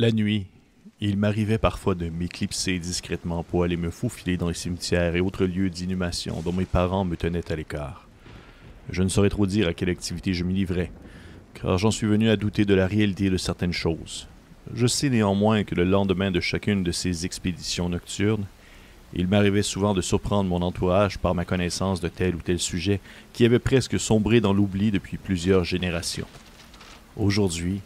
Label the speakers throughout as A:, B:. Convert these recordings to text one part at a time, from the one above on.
A: La nuit, il m'arrivait parfois de m'éclipser discrètement pour aller me faufiler dans les cimetières et autres lieux d'inhumation dont mes parents me tenaient à l'écart. Je ne saurais trop dire à quelle activité je m'y livrais, car j'en suis venu à douter de la réalité de certaines choses. Je sais néanmoins que le lendemain de chacune de ces expéditions nocturnes, il m'arrivait souvent de surprendre mon entourage par ma connaissance de tel ou tel sujet qui avait presque sombré dans l'oubli depuis plusieurs générations. Aujourd'hui,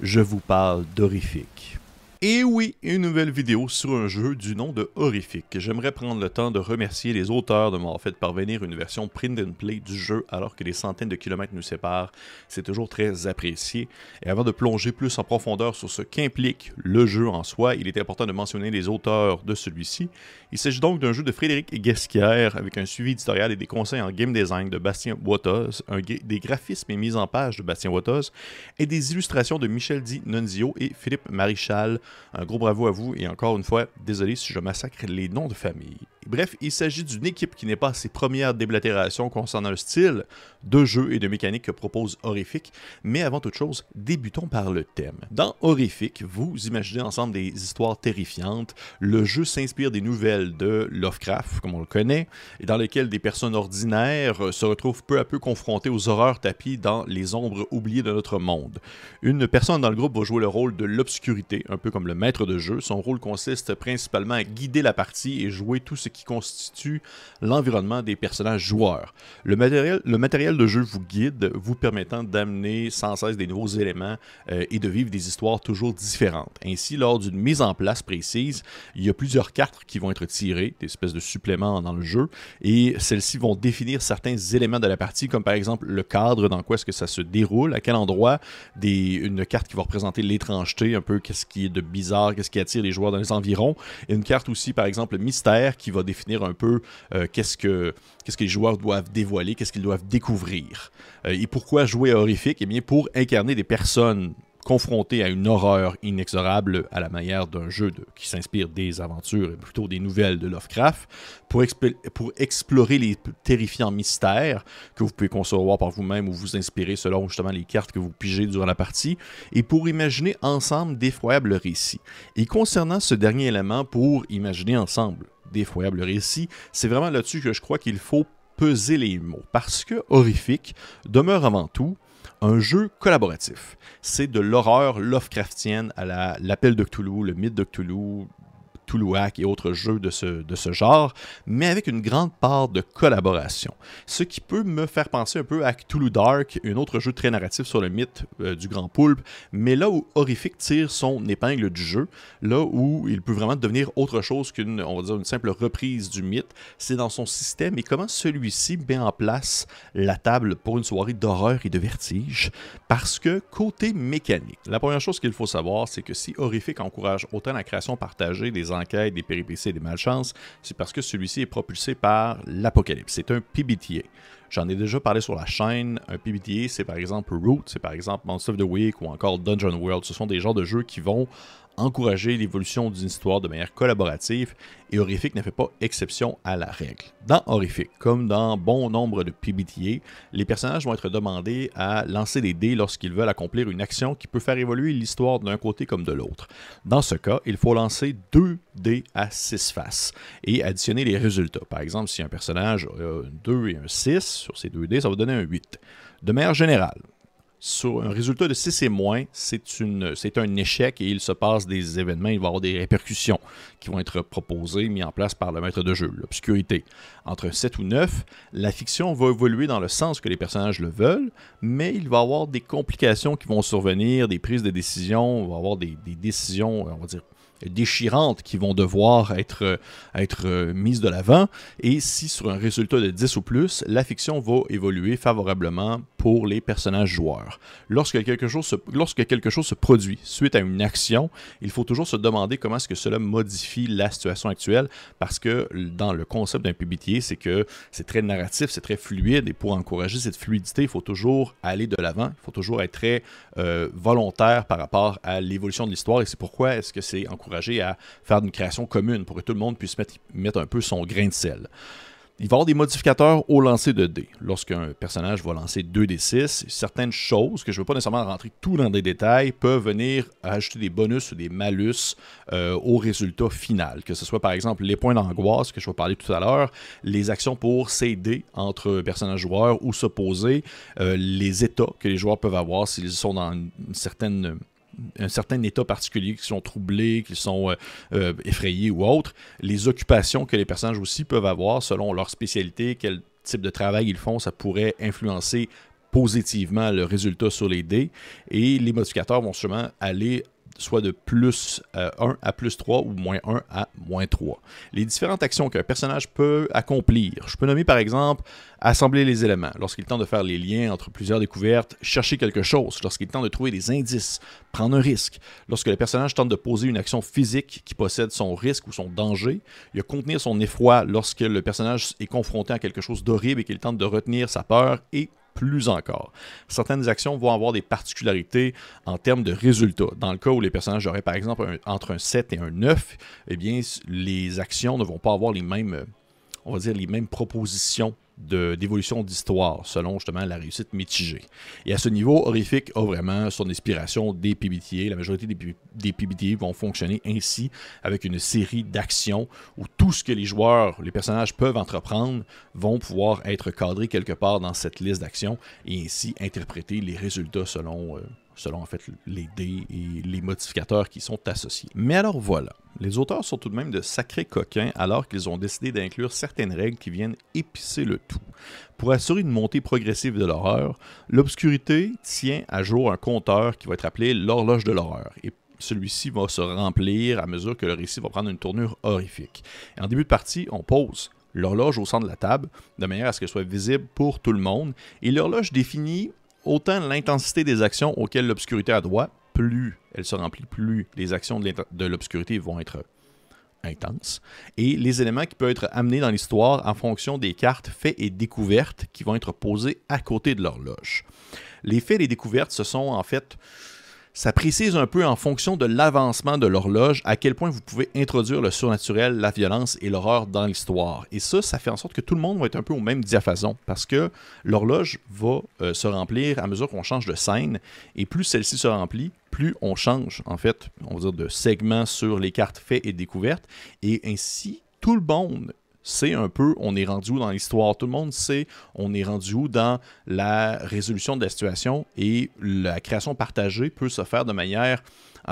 A: je vous parle d'horrifique. Et oui, une nouvelle vidéo sur un jeu du nom de Horrifique. J'aimerais prendre le temps de remercier les auteurs de m'avoir fait parvenir une version print and play du jeu alors que des centaines de kilomètres nous séparent. C'est toujours très apprécié. Et avant de plonger plus en profondeur sur ce qu'implique le jeu en soi, il est important de mentionner les auteurs de celui-ci. Il s'agit donc d'un jeu de Frédéric Guesquière avec un suivi éditorial et des conseils en game design de Bastien Wattos, des graphismes et mises en page de Bastien Wattos et des illustrations de Michel Di Nunzio et Philippe Marichal. Un gros bravo à vous et encore une fois, désolé si je massacre les noms de famille. Bref, il s'agit d'une équipe qui n'est pas à ses premières déblatérations concernant le style de jeu et de mécanique que propose Horrific, mais avant toute chose, débutons par le thème. Dans Horrific, vous imaginez ensemble des histoires terrifiantes. Le jeu s'inspire des nouvelles de Lovecraft, comme on le connaît, et dans lesquelles des personnes ordinaires se retrouvent peu à peu confrontées aux horreurs tapies dans les ombres oubliées de notre monde. Une personne dans le groupe va jouer le rôle de l'obscurité, un peu comme le maître de jeu. Son rôle consiste principalement à guider la partie et jouer tout ce qui constitue l'environnement des personnages joueurs. Le matériel, le matériel de jeu vous guide, vous permettant d'amener sans cesse des nouveaux éléments euh, et de vivre des histoires toujours différentes. Ainsi, lors d'une mise en place précise, il y a plusieurs cartes qui vont être tirées, des espèces de suppléments dans le jeu, et celles-ci vont définir certains éléments de la partie, comme par exemple le cadre, dans quoi est-ce que ça se déroule, à quel endroit, une carte qui va représenter l'étrangeté, un peu qu'est-ce qui est de bizarre, qu'est-ce qui attire les joueurs dans les environs, une carte aussi, par exemple, mystère, qui va définir un peu euh, qu'est-ce que qu'est-ce que les joueurs doivent dévoiler, qu'est-ce qu'ils doivent découvrir. Euh, et pourquoi jouer horrifique? Eh bien, pour incarner des personnes confrontées à une horreur inexorable à la manière d'un jeu qui s'inspire des aventures et plutôt des nouvelles de Lovecraft, pour, pour explorer les terrifiants mystères que vous pouvez concevoir par vous-même ou vous inspirer selon justement les cartes que vous pigez durant la partie, et pour imaginer ensemble d'effroyables récits. Et concernant ce dernier élément, pour imaginer ensemble d'effroyables récits, c'est vraiment là-dessus que je crois qu'il faut peser les mots, parce que Horrifique demeure avant tout un jeu collaboratif. C'est de l'horreur Lovecraftienne à l'appel de Cthulhu, le mythe de Cthulhu, Toulouac et autres jeux de ce, de ce genre, mais avec une grande part de collaboration. Ce qui peut me faire penser un peu à Cthulhu Dark, un autre jeu très narratif sur le mythe euh, du grand poulpe, mais là où Horrific tire son épingle du jeu, là où il peut vraiment devenir autre chose qu'une, on va dire, une simple reprise du mythe, c'est dans son système et comment celui-ci met en place la table pour une soirée d'horreur et de vertige, parce que côté mécanique, la première chose qu'il faut savoir, c'est que si Horrific encourage autant la création partagée des enquêtes, des péripéties et des malchances, c'est parce que celui-ci est propulsé par l'apocalypse. C'est un PBTA. J'en ai déjà parlé sur la chaîne. Un PBTA, c'est par exemple Root, c'est par exemple Monster of the Week ou encore Dungeon World. Ce sont des genres de jeux qui vont encourager l'évolution d'une histoire de manière collaborative et Horrific ne fait pas exception à la règle. Dans Horrific, comme dans bon nombre de PBTA, les personnages vont être demandés à lancer des dés lorsqu'ils veulent accomplir une action qui peut faire évoluer l'histoire d'un côté comme de l'autre. Dans ce cas, il faut lancer deux dés à 6 faces et additionner les résultats. Par exemple, si un personnage a un 2 et un 6 sur ces deux dés, ça va donner un 8. De manière générale, sur un résultat de 6 et moins, c'est un échec et il se passe des événements, il va y avoir des répercussions qui vont être proposées, mis en place par le maître de jeu, l'obscurité. Entre 7 ou 9, la fiction va évoluer dans le sens que les personnages le veulent, mais il va y avoir des complications qui vont survenir, des prises de décision, il va avoir des décisions, on va dire, déchirantes qui vont devoir être, être mises de l'avant. Et si sur un résultat de 10 ou plus, la fiction va évoluer favorablement pour les personnages joueurs. Lorsque quelque chose se, lorsque quelque chose se produit suite à une action, il faut toujours se demander comment est-ce que cela modifie la situation actuelle parce que dans le concept d'un PBTA, c'est que c'est très narratif, c'est très fluide et pour encourager cette fluidité, il faut toujours aller de l'avant, il faut toujours être très euh, volontaire par rapport à l'évolution de l'histoire et c'est pourquoi est-ce que c'est encouragé à faire une création commune pour que tout le monde puisse mettre, un peu son grain de sel. Il va y avoir des modificateurs au lancer de dés. Lorsqu'un personnage va lancer 2 d 6, certaines choses, que je ne veux pas nécessairement rentrer tout dans des détails, peuvent venir ajouter des bonus ou des malus euh, au résultat final. Que ce soit par exemple les points d'angoisse que je vais parler tout à l'heure, les actions pour s'aider entre personnages joueurs ou s'opposer, euh, les états que les joueurs peuvent avoir s'ils sont dans une certaine un certain état particulier, qui sont troublés, qui sont euh, euh, effrayés ou autres, les occupations que les personnages aussi peuvent avoir selon leur spécialité, quel type de travail ils font, ça pourrait influencer positivement le résultat sur les dés. Et les modificateurs vont sûrement aller soit de plus 1 euh, à plus 3 ou moins 1 à moins 3. Les différentes actions qu'un personnage peut accomplir. Je peux nommer par exemple assembler les éléments, lorsqu'il tente de faire les liens entre plusieurs découvertes, chercher quelque chose, lorsqu'il tente de trouver des indices, prendre un risque, lorsque le personnage tente de poser une action physique qui possède son risque ou son danger, il y a contenir son effroi lorsque le personnage est confronté à quelque chose d'horrible et qu'il tente de retenir sa peur et plus encore. Certaines actions vont avoir des particularités en termes de résultats. Dans le cas où les personnages auraient par exemple entre un 7 et un 9, eh les actions ne vont pas avoir les mêmes on va dire les mêmes propositions d'évolution d'histoire, selon justement la réussite mitigée. Et à ce niveau, Horrific a vraiment son inspiration des PBTA. La majorité des, PBTA vont fonctionner ainsi, avec une série d'actions où tout ce que les joueurs, les personnages peuvent entreprendre, vont pouvoir être cadrés quelque part dans cette liste d'actions et ainsi interpréter les résultats selon... Euh, selon en fait les dés et les modificateurs qui sont associés. Mais alors voilà, les auteurs sont tout de même de sacrés coquins alors qu'ils ont décidé d'inclure certaines règles qui viennent épicer le tout. Pour assurer une montée progressive de l'horreur, l'obscurité tient à jour un compteur qui va être appelé l'horloge de l'horreur. Et celui-ci va se remplir à mesure que le récit va prendre une tournure horrifique. en début de partie, on pose l'horloge au centre de la table, de manière à ce qu'elle soit visible pour tout le monde, et l'horloge définit autant l'intensité des actions auxquelles l'obscurité a droit, plus elle se remplit, plus les actions de l'obscurité vont être intenses. Et les éléments qui peuvent être amenés dans l'histoire en fonction des cartes faits et découvertes qui vont être posées à côté de l'horloge. Les faits et découvertes, ce sont en fait ça précise un peu en fonction de l'avancement de l'horloge à quel point vous pouvez introduire le surnaturel, la violence et l'horreur dans l'histoire. Et ça, ça fait en sorte que tout le monde va être un peu au même diapason parce que l'horloge va euh, se remplir à mesure qu'on change de scène et plus celle-ci se remplit, plus on change en fait, on va dire de segments sur les cartes faits et découvertes et ainsi tout le monde c'est un peu on est rendu où dans l'histoire? Tout le monde sait on est rendu où dans la résolution de la situation et la création partagée peut se faire de manière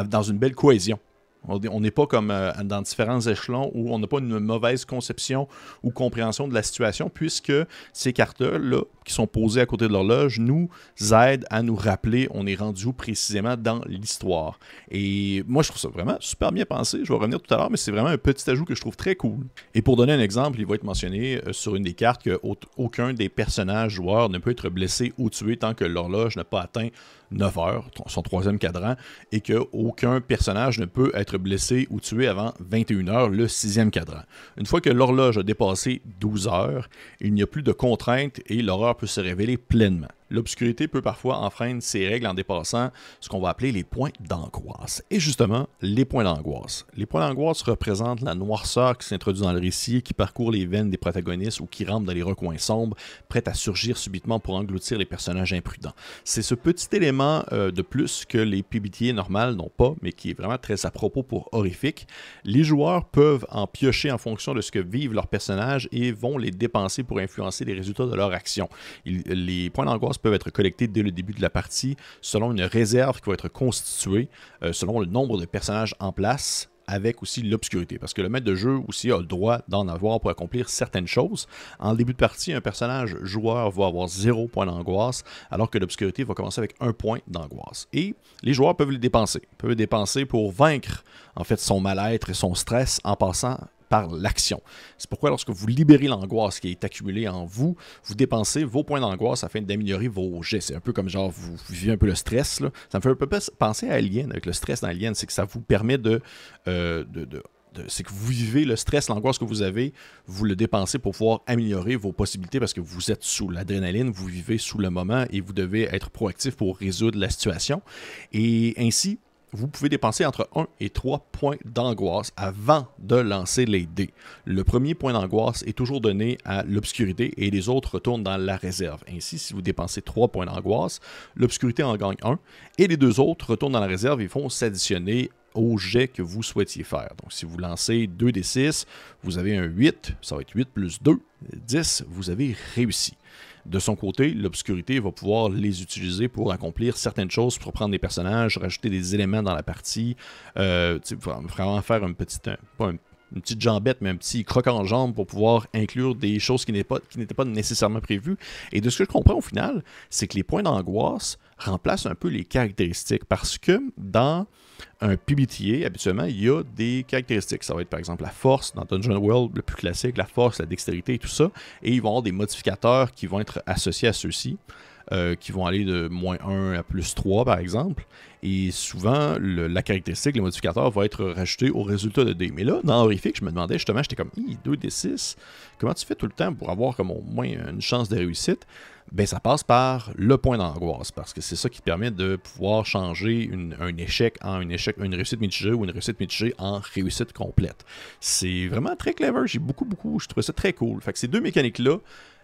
A: dans une belle cohésion. On n'est pas comme euh, dans différents échelons où on n'a pas une mauvaise conception ou compréhension de la situation, puisque ces cartes-là, qui sont posées à côté de l'horloge, nous aident à nous rappeler on est rendu précisément dans l'histoire. Et moi, je trouve ça vraiment super bien pensé. Je vais revenir tout à l'heure, mais c'est vraiment un petit ajout que je trouve très cool. Et pour donner un exemple, il va être mentionné euh, sur une des cartes qu'aucun des personnages joueurs ne peut être blessé ou tué tant que l'horloge n'a pas atteint 9 heures, son troisième cadran, et qu'aucun personnage ne peut être blessé ou tué avant 21 heures, le sixième cadran. Une fois que l'horloge a dépassé 12 heures, il n'y a plus de contraintes et l'horreur peut se révéler pleinement. L'obscurité peut parfois enfreindre ces règles en dépassant ce qu'on va appeler les points d'angoisse. Et justement, les points d'angoisse. Les points d'angoisse représentent la noirceur qui s'introduit dans le récit, qui parcourt les veines des protagonistes ou qui rampe dans les recoins sombres, prête à surgir subitement pour engloutir les personnages imprudents. C'est ce petit élément euh, de plus que les PBTA normales n'ont pas, mais qui est vraiment très à propos pour horrifique. Les joueurs peuvent en piocher en fonction de ce que vivent leurs personnages et vont les dépenser pour influencer les résultats de leur action. les points d'angoisse peuvent être collectés dès le début de la partie selon une réserve qui va être constituée euh, selon le nombre de personnages en place avec aussi l'obscurité. Parce que le maître de jeu aussi a le droit d'en avoir pour accomplir certaines choses. En début de partie, un personnage joueur va avoir zéro point d'angoisse, alors que l'obscurité va commencer avec un point d'angoisse. Et les joueurs peuvent les dépenser. Peuvent les dépenser pour vaincre en fait son mal-être et son stress en passant l'action. C'est pourquoi lorsque vous libérez l'angoisse qui est accumulée en vous, vous dépensez vos points d'angoisse afin d'améliorer vos jets. C'est un peu comme genre vous vivez un peu le stress. Là. Ça me fait un peu penser à Alien, avec le stress dans Alien, c'est que ça vous permet de, euh, de, c'est que vous vivez le stress, l'angoisse que vous avez, vous le dépensez pour pouvoir améliorer vos possibilités parce que vous êtes sous l'adrénaline, vous vivez sous le moment et vous devez être proactif pour résoudre la situation. Et ainsi, vous pouvez dépenser entre 1 et 3 points d'angoisse avant de lancer les dés. Le premier point d'angoisse est toujours donné à l'obscurité et les autres retournent dans la réserve. Ainsi, si vous dépensez 3 points d'angoisse, l'obscurité en gagne 1 et les deux autres retournent dans la réserve et vont s'additionner au jet que vous souhaitiez faire. Donc, si vous lancez 2 des 6, vous avez un 8, ça va être 8 plus 2, 10, vous avez réussi. De son côté, l'obscurité va pouvoir les utiliser pour accomplir certaines choses, pour prendre des personnages, rajouter des éléments dans la partie, euh, vraiment faire un petit, pas une petite jambette, mais un petit croc en jambe pour pouvoir inclure des choses qui n'étaient pas nécessairement prévues. Et de ce que je comprends au final, c'est que les points d'angoisse remplacent un peu les caractéristiques parce que dans un PBTA, habituellement, il y a des caractéristiques. Ça va être par exemple la force, dans Dungeon World, le plus classique, la force, la dextérité et tout ça. Et ils vont avoir des modificateurs qui vont être associés à ceux-ci. Euh, qui vont aller de moins 1 à plus 3, par exemple. Et souvent, la caractéristique, le modificateur va être rajouté au résultat de D. Mais là, dans Horrific, je me demandais justement, j'étais comme, 2 d 6, comment tu fais tout le temps pour avoir comme au moins une chance de réussite? Ben, ça passe par le point d'angoisse, parce que c'est ça qui permet de pouvoir changer un échec en une, échec, une réussite mitigée ou une réussite mitigée en réussite complète. C'est vraiment très clever, j'ai beaucoup, beaucoup, je trouvais ça très cool. Fait que ces deux mécaniques-là,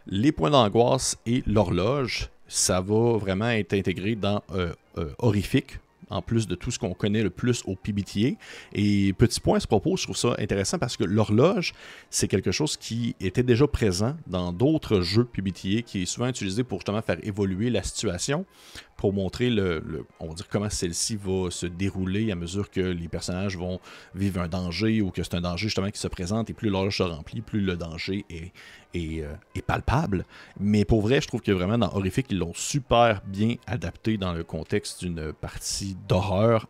A: les points d'angoisse et l'horloge, ça va vraiment être intégré dans euh, euh, Horrific, en plus de tout ce qu'on connaît le plus au PBTA. Et petit point à ce propos, je trouve ça intéressant parce que l'horloge, c'est quelque chose qui était déjà présent dans d'autres jeux PBTA, qui est souvent utilisé pour justement faire évoluer la situation, pour montrer le, on va comment celle-ci va se dérouler à mesure que les personnages vont vivre un danger ou que c'est un danger justement qui se présente et plus l'horloge se remplit, plus le danger euh, est, palpable. Mais pour vrai, je trouve que vraiment dans Horrific, ils l'ont super bien adapté dans le contexte d'une partie d'horreur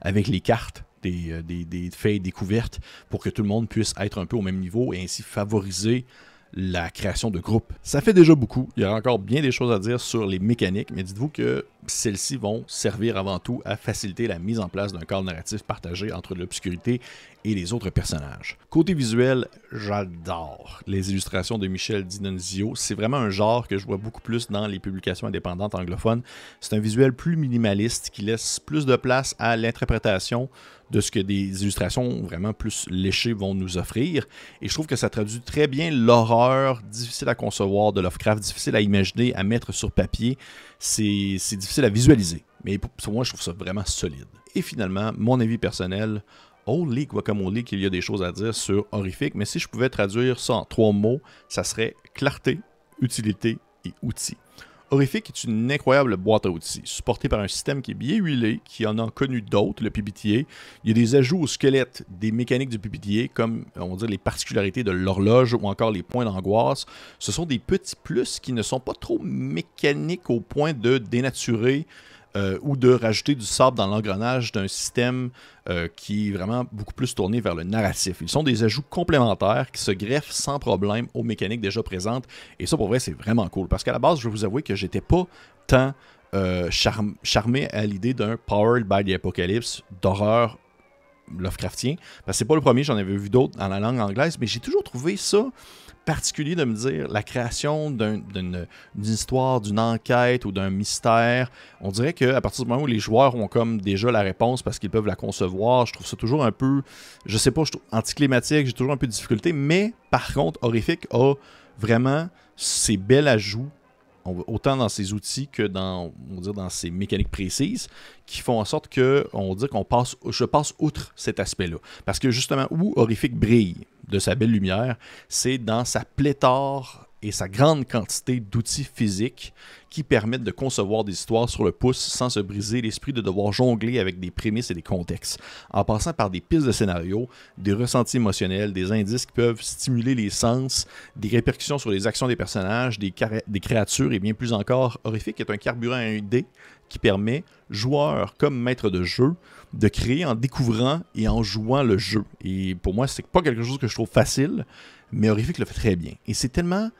A: avec les cartes des, euh, des, des découvertes pour que tout le monde puisse être un peu au même niveau et ainsi favoriser la création de groupes. Ça fait déjà beaucoup. Il y a encore bien des choses à dire sur les mécaniques, mais dites-vous que celles-ci vont servir avant tout à faciliter la mise en place d'un cadre narratif partagé entre l'obscurité et les autres personnages. Côté visuel, j'adore les illustrations de Michel Dinonzio. C'est vraiment un genre que je vois beaucoup plus dans les publications indépendantes anglophones. C'est un visuel plus minimaliste qui laisse plus de place à l'interprétation de ce que des illustrations vraiment plus léchées vont nous offrir. Et je trouve que ça traduit très bien l'horreur difficile à concevoir de Lovecraft, difficile à imaginer, à mettre sur papier. C'est difficile à visualiser. Mais pour, moi, je trouve ça vraiment solide. Et finalement, mon avis personnel, Holy Guacamole qu'il y a des choses à dire sur Horrific, mais si je pouvais traduire ça en trois mots, ça serait clarté, utilité et outils. Horrific est une incroyable boîte à outils, supportée par un système qui est bien huilé, qui en a connu d'autres, le PBTA. Il y a des ajouts au squelette des mécaniques du PBTA, comme on va les particularités de l'horloge ou encore les points d'angoisse. Ce sont des petits plus qui ne sont pas trop mécaniques au point de dénaturer euh, ou de rajouter du sable dans l'engrenage d'un système euh, qui est vraiment beaucoup plus tourné vers le narratif. Ils sont des ajouts complémentaires qui se greffent sans problème aux mécaniques déjà présentes. Et ça, pour vrai, c'est vraiment cool. Parce qu'à la base, je vais vous avouer que j'étais pas tant euh, charmé à l'idée d'un Powered by the Apocalypse d'horreur Lovecraftien. Parce que c'est pas le premier, j'en avais vu d'autres dans la langue anglaise, mais j'ai toujours trouvé ça particulier de me dire la création d'une histoire, d'une enquête ou d'un mystère. On dirait qu'à partir du moment où les joueurs ont comme déjà la réponse parce qu'ils peuvent la concevoir, je trouve ça toujours un peu, je sais pas, je trouve anticlimatique, j'ai toujours un peu de difficulté, mais par contre, Horrific a vraiment ses belles ajouts autant dans ses outils que dans, on dans ses mécaniques précises, qui font en sorte que on dit qu'on passe, je passe outre cet aspect-là. Parce que justement, où Horrific brille, de sa belle lumière, c'est dans sa pléthore et sa grande quantité d'outils physiques qui permettent de concevoir des histoires sur le pouce sans se briser l'esprit de devoir jongler avec des prémices et des contextes, en passant par des pistes de scénario, des ressentis émotionnels, des indices qui peuvent stimuler les sens, des répercussions sur les actions des personnages, des, créatures et bien plus encore. Horrifique est un carburant à dé qui permet, joueurs comme maître de jeu, de créer en découvrant et en jouant le jeu. Et pour moi, c'est pas quelque chose que je trouve facile, mais Horrific le fait très bien. Et c'est tellement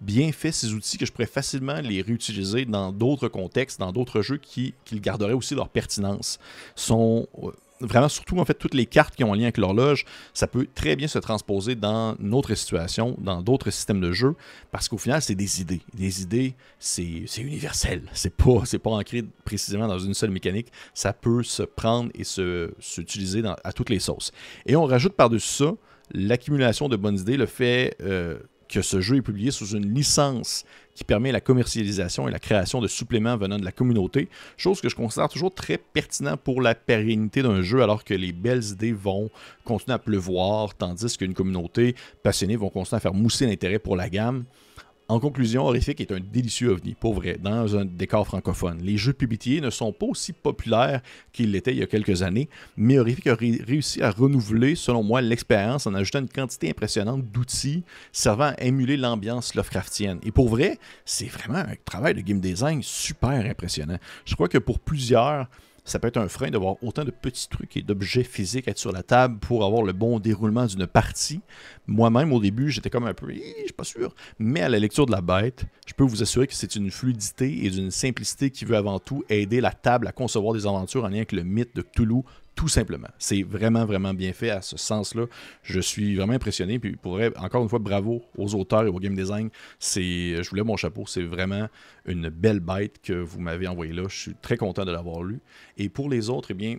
A: bien fait ces outils que je pourrais facilement les réutiliser dans d'autres contextes, dans d'autres jeux qui, qui garderaient aussi leur pertinence. Sont, euh, vraiment surtout en fait toutes les cartes qui ont un lien avec l'horloge, ça peut très bien se transposer dans d'autres situations, dans d'autres systèmes de jeu, parce qu'au final, c'est des idées. Des idées, c'est universel. C'est pas, pas ancré précisément dans une seule mécanique. Ça peut se prendre et s'utiliser à toutes les sauces. Et on rajoute par-dessus ça l'accumulation de bonnes idées, le fait euh, que ce jeu est publié sous une licence qui permet la commercialisation et la création de suppléments venant de la communauté, chose que je considère toujours très pertinent pour la pérennité d'un jeu, alors que les belles idées vont continuer à pleuvoir, tandis qu'une communauté passionnée vont continuer à faire mousser l'intérêt pour la gamme. En conclusion, Horrific est un délicieux ovni, pour vrai, dans un décor francophone. Les jeux pubitiers ne sont pas aussi populaires qu'ils l'étaient il y a quelques années, mais Horrific a réussi à renouveler, selon moi, l'expérience en ajoutant une quantité impressionnante d'outils servant à émuler l'ambiance Lovecraftienne. Et pour vrai, c'est vraiment un travail de game design super impressionnant. Je crois que pour plusieurs, ça peut être un frein d'avoir autant de petits trucs et d'objets physiques à être sur la table pour avoir le bon déroulement d'une partie. Moi-même, au début, j'étais comme un peu, je suis pas sûr. Mais à la lecture de la bête, je peux vous assurer que c'est une fluidité et d'une simplicité qui veut avant tout aider la table à concevoir des aventures en lien avec le mythe de Cthulhu tout simplement. C'est vraiment, vraiment bien fait à ce sens-là. Je suis vraiment impressionné. Puis, pour encore une fois, bravo aux auteurs et au game design. C'est, je voulais mon chapeau. C'est vraiment une belle bête que vous m'avez envoyée là. Je suis très content de l'avoir lu. Et pour les autres, eh bien,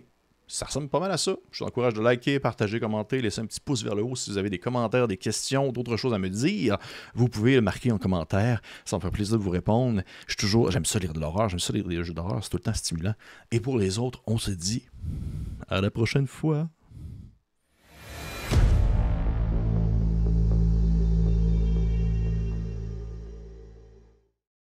A: ça ressemble pas mal à ça. Je vous encourage de liker, partager, commenter, laisser un petit pouce vers le haut si vous avez des commentaires, des questions, d'autres choses à me dire. Vous pouvez le marquer en commentaire. Ça me fait plaisir de vous répondre. Je toujours, j'aime ça lire de l'horreur, j'aime ça lire des jeux d'horreur, c'est tout le temps stimulant. Et pour les autres, on se dit à la prochaine fois.